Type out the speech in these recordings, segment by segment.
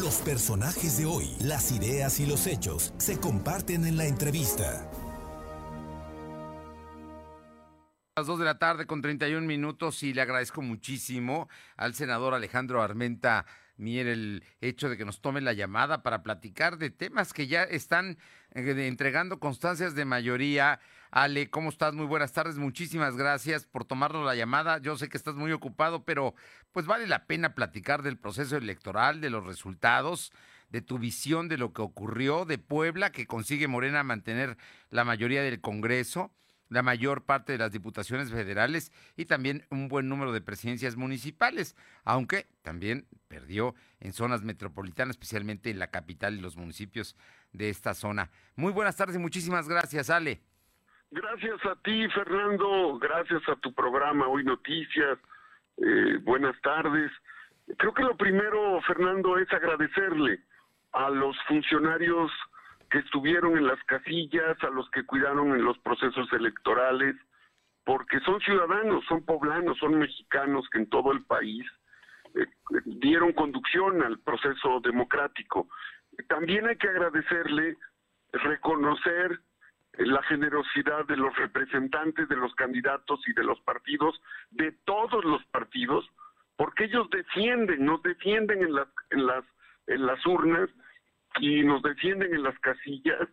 Los personajes de hoy, las ideas y los hechos se comparten en la entrevista. las 2 de la tarde con 31 minutos y le agradezco muchísimo al senador Alejandro Armenta Mier el hecho de que nos tome la llamada para platicar de temas que ya están eh, entregando constancias de mayoría. Ale, ¿cómo estás? Muy buenas tardes. Muchísimas gracias por tomarnos la llamada. Yo sé que estás muy ocupado, pero pues vale la pena platicar del proceso electoral, de los resultados, de tu visión de lo que ocurrió, de Puebla, que consigue Morena mantener la mayoría del Congreso la mayor parte de las diputaciones federales y también un buen número de presidencias municipales, aunque también perdió en zonas metropolitanas, especialmente en la capital y los municipios de esta zona. Muy buenas tardes muchísimas gracias, Ale. Gracias a ti, Fernando, gracias a tu programa Hoy Noticias. Eh, buenas tardes. Creo que lo primero, Fernando, es agradecerle a los funcionarios que estuvieron en las casillas, a los que cuidaron en los procesos electorales, porque son ciudadanos, son poblanos, son mexicanos que en todo el país eh, dieron conducción al proceso democrático. También hay que agradecerle, reconocer la generosidad de los representantes de los candidatos y de los partidos, de todos los partidos, porque ellos defienden, nos defienden en las, en las urnas y nos defienden en las casillas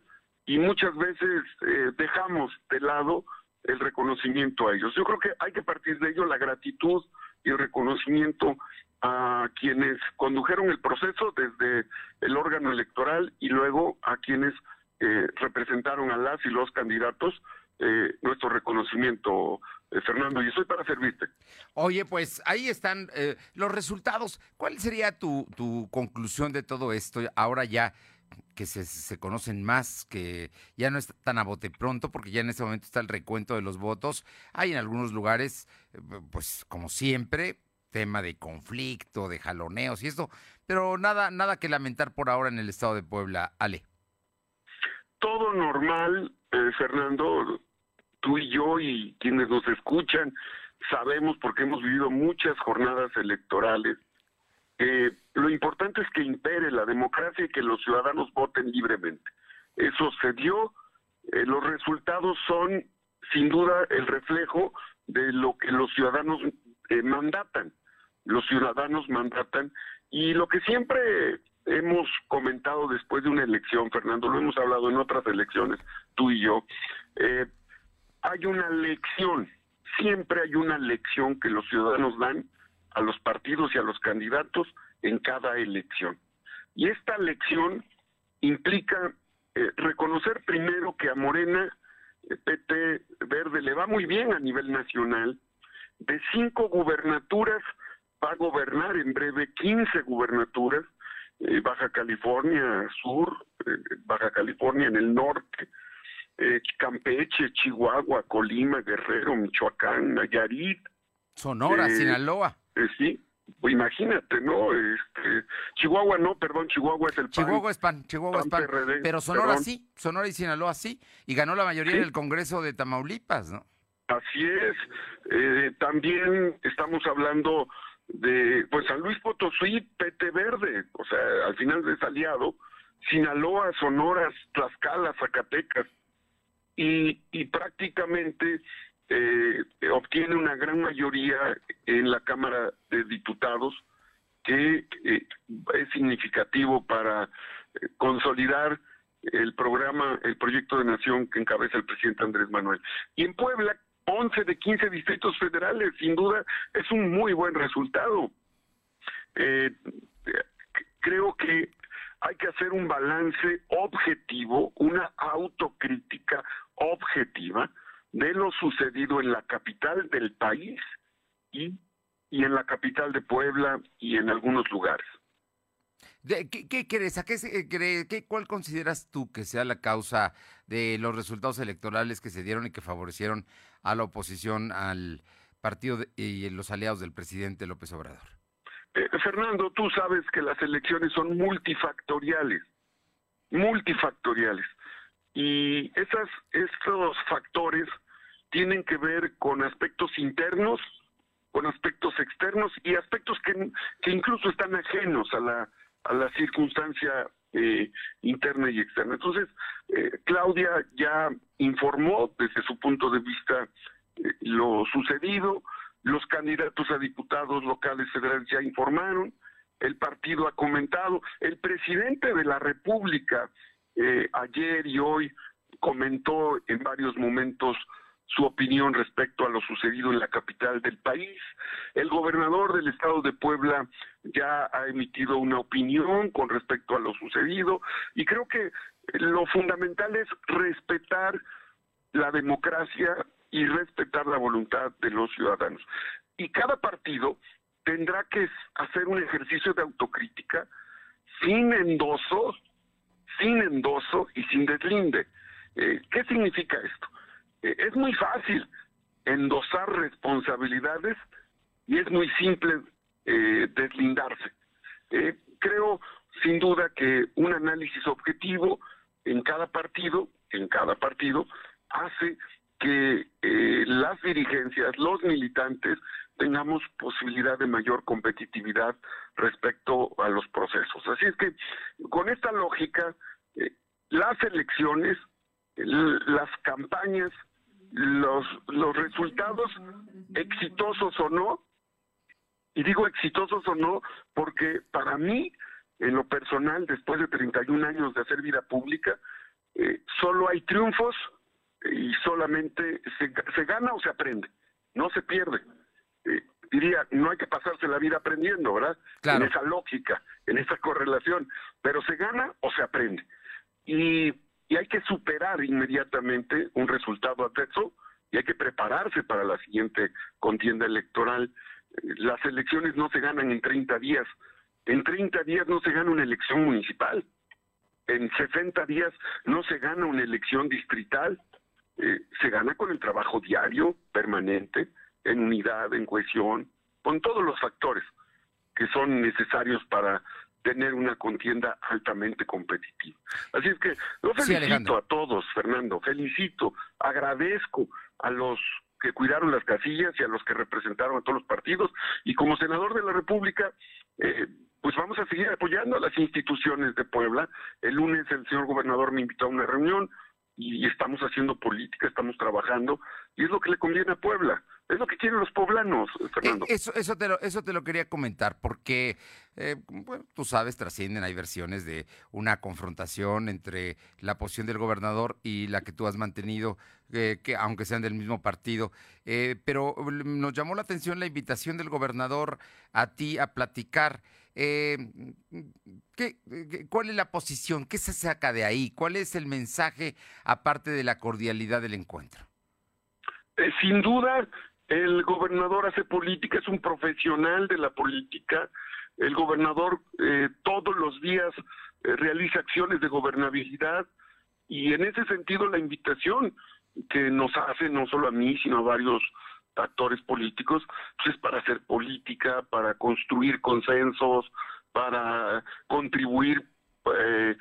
y muchas veces eh, dejamos de lado el reconocimiento a ellos. Yo creo que hay que partir de ello la gratitud y el reconocimiento a quienes condujeron el proceso desde el órgano electoral y luego a quienes eh, representaron a las y los candidatos eh, nuestro reconocimiento, eh, Fernando, y estoy para servirte. Oye, pues ahí están eh, los resultados. ¿Cuál sería tu, tu conclusión de todo esto ahora ya? que se, se, conocen más, que ya no es tan a bote pronto, porque ya en este momento está el recuento de los votos. Hay en algunos lugares, pues como siempre, tema de conflicto, de jaloneos y esto, pero nada, nada que lamentar por ahora en el estado de Puebla. Ale. Todo normal, Fernando tú y yo y quienes nos escuchan sabemos porque hemos vivido muchas jornadas electorales. Eh, lo importante es que impere la democracia y que los ciudadanos voten libremente. Eso se dio. Eh, los resultados son, sin duda, el reflejo de lo que los ciudadanos eh, mandatan. Los ciudadanos mandatan. Y lo que siempre hemos comentado después de una elección, Fernando, lo hemos hablado en otras elecciones, tú y yo, eh, hay una lección, siempre hay una lección que los ciudadanos dan a los partidos y a los candidatos en cada elección. Y esta lección implica eh, reconocer primero que a Morena, eh, PT Verde, le va muy bien a nivel nacional. De cinco gubernaturas va a gobernar en breve 15 gubernaturas, eh, Baja California Sur, Baja California en el norte, eh, Campeche, Chihuahua, Colima, Guerrero, Michoacán, Nayarit. Sonora, eh, Sinaloa. Eh, sí, pues imagínate, ¿no? Este, Chihuahua no, perdón, Chihuahua es el PAN. Chihuahua es PAN, Chihuahua es PAN. pero Sonora sí, Sonora y Sinaloa sí, y ganó la mayoría en el Congreso de Tamaulipas, ¿no? Así es. también estamos hablando de, pues San Luis Potosí, PT Verde, o sea, al final es aliado, Sinaloa, Sonora, Tlaxcala, Zacatecas, y, prácticamente eh, obtiene una gran mayoría en la Cámara de Diputados que eh, es significativo para eh, consolidar el programa, el proyecto de nación que encabeza el presidente Andrés Manuel. Y en Puebla, 11 de 15 distritos federales, sin duda, es un muy buen resultado. creo que hay que hacer un balance objetivo, una autocrítica objetiva de lo sucedido en la capital del país y, y en la capital de Puebla y en algunos lugares. ¿Qué, crees? ¿A qué, se, qué, ¿Cuál consideras tú que sea la causa de los resultados electorales que se dieron y que favorecieron a la oposición, al partido y los aliados del presidente López Obrador? Eh, Fernando, tú sabes que las elecciones son multifactoriales, multifactoriales. Y esas, estos factores tienen que ver con aspectos internos, con aspectos externos y aspectos que, que incluso están ajenos a la, a la circunstancia eh, interna y externa. Entonces, eh, Claudia ya informó desde su punto de vista eh, lo sucedido, los candidatos a diputados locales federales ya informaron, el partido ha comentado, el presidente de la República ayer y hoy comentó en varios momentos su opinión respecto a lo sucedido en la capital del país. El gobernador del estado de Puebla ya ha emitido una opinión con respecto a lo sucedido y creo que lo fundamental es respetar la democracia y respetar la voluntad de los ciudadanos. Y cada partido tendrá que hacer un ejercicio de autocrítica sin endoso, sin endoso y sin deslinde. Eh, ¿Qué significa esto? Eh, es muy fácil endosar responsabilidades y es muy simple eh, deslindarse. Creo sin duda que un análisis objetivo en cada partido, en cada partido, hace que las dirigencias, los militantes, tengamos posibilidad de mayor competitividad respecto a los procesos. Así es que con esta lógica, las elecciones, las campañas los, los resultados, exitosos o no, y digo exitosos o no, porque para mí, en lo personal, después de 31 años de hacer vida pública, eh, solo hay triunfos y solamente se, se, gana o se aprende, no se pierde. Diría, no hay que pasarse la vida aprendiendo, ¿verdad? En esa lógica, en esa correlación, pero se gana o se aprende. Y y hay que superar inmediatamente un resultado adverso y hay que prepararse para la siguiente contienda electoral. Las elecciones no se ganan en 30 días. En 30 días no se gana una elección municipal. En 60 días no se gana una elección distrital. Eh, se gana con el trabajo diario, permanente, en unidad, en cohesión, con todos los factores que son necesarios para tener una contienda altamente competitiva. Así es que yo felicito a todos, Fernando, felicito, agradezco a los que cuidaron las casillas y a los que representaron a todos los partidos y como senador de la República, eh, pues vamos a seguir apoyando a las instituciones de Puebla. El lunes el señor gobernador me invitó a una reunión y estamos haciendo política, estamos trabajando y es lo que le conviene a Puebla. Es lo que quieren los poblanos, eh, Fernando. eso, eso, te lo, eso te lo quería comentar, porque, eh, bueno, tú sabes, trascienden, hay versiones de una confrontación entre la posición del gobernador y la que tú has mantenido, eh, que aunque sean del mismo partido. pero nos llamó la atención la invitación del gobernador a ti a platicar. ¿qué, ¿Cuál es la posición? ¿Qué se saca de ahí? ¿Cuál es el mensaje aparte de la cordialidad del encuentro? sin duda, el gobernador hace política, es un profesional de la política. El gobernador eh, todos los días eh, realiza acciones de gobernabilidad y en ese sentido la invitación que nos hace no solo a mí, sino a varios actores políticos, pues es para hacer política, para construir consensos, para contribuir eh,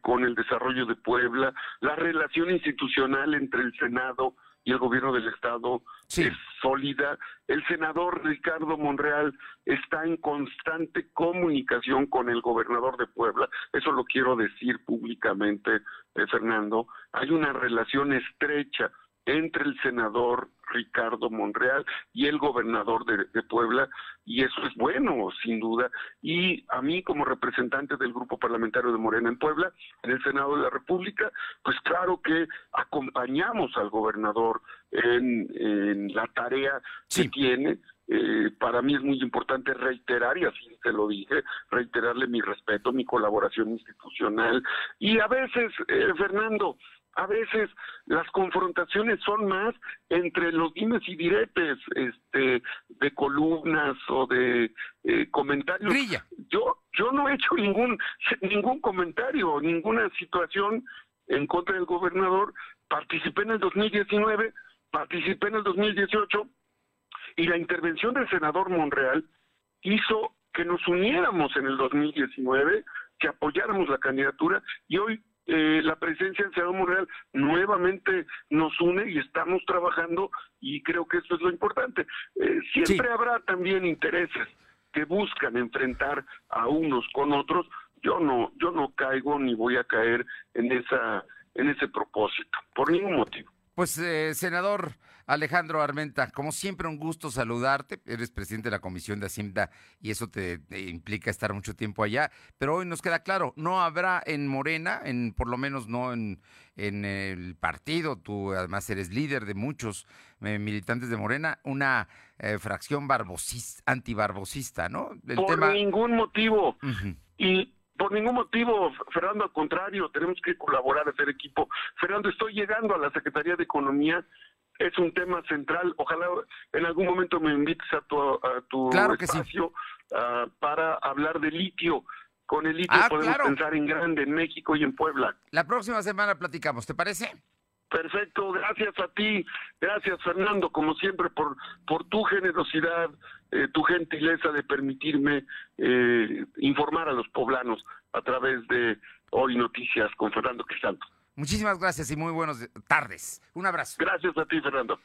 con el desarrollo de Puebla, la relación institucional entre el Senado y el gobierno del estado es sólida. El senador Ricardo Monreal está en constante comunicación con el gobernador de Puebla. Eso lo quiero decir públicamente, eh, Fernando. Hay una relación estrecha entre el senador Ricardo Monreal y el gobernador de, Puebla, y eso es bueno, sin duda. Y a mí, como representante del grupo parlamentario de Morena en Puebla, en el Senado de la República, pues claro que acompañamos al gobernador en, la tarea que tiene. Eh, para mí es muy importante reiterar, y así se lo dije, reiterarle mi respeto, mi colaboración institucional. Y a veces, eh, Fernando, a veces las confrontaciones son más entre los dimes y diretes este de columnas o de eh, comentarios. Yo yo no he hecho ningún ningún comentario ninguna situación en contra del gobernador. Participé en el 2019 participé en el 2018 y la intervención del senador Monreal hizo que nos uniéramos en el 2019 que apoyáramos la candidatura y hoy eh, la presencia del senador Monreal nuevamente nos une y estamos trabajando y creo que eso es lo importante. Eh, siempre habrá también intereses que buscan enfrentar a unos con otros, yo no, yo no caigo ni voy a caer en esa, en ese propósito, por ningún motivo. Pues, eh, senador Alejandro Armenta, como siempre, un gusto saludarte. Eres presidente de la Comisión de Hacienda y eso te, implica estar mucho tiempo allá. Pero hoy nos queda claro, no habrá en Morena, en por lo menos no en, en el partido, tú además eres líder de muchos eh, militantes de Morena, una eh, fracción barbosista, antibarbosista, ¿no? por ningún motivo. Y por ningún motivo, Fernando, al contrario, tenemos que colaborar, hacer equipo. Fernando, estoy llegando a la Secretaría de Economía, es un tema central. Ojalá en algún momento me invites a tu, espacio ah, para hablar de litio. Con el litio ah, podemos pensar en grande en México y en Puebla. La próxima semana platicamos, ¿te parece? Perfecto, gracias a ti, gracias Fernando, como siempre, por, por tu generosidad, eh, tu gentileza de permitirme eh, informar a los poblanos a través de Hoy Noticias con Fernando Crisanto. Muchísimas gracias y muy buenas tardes. Un abrazo. Gracias a ti, Fernando.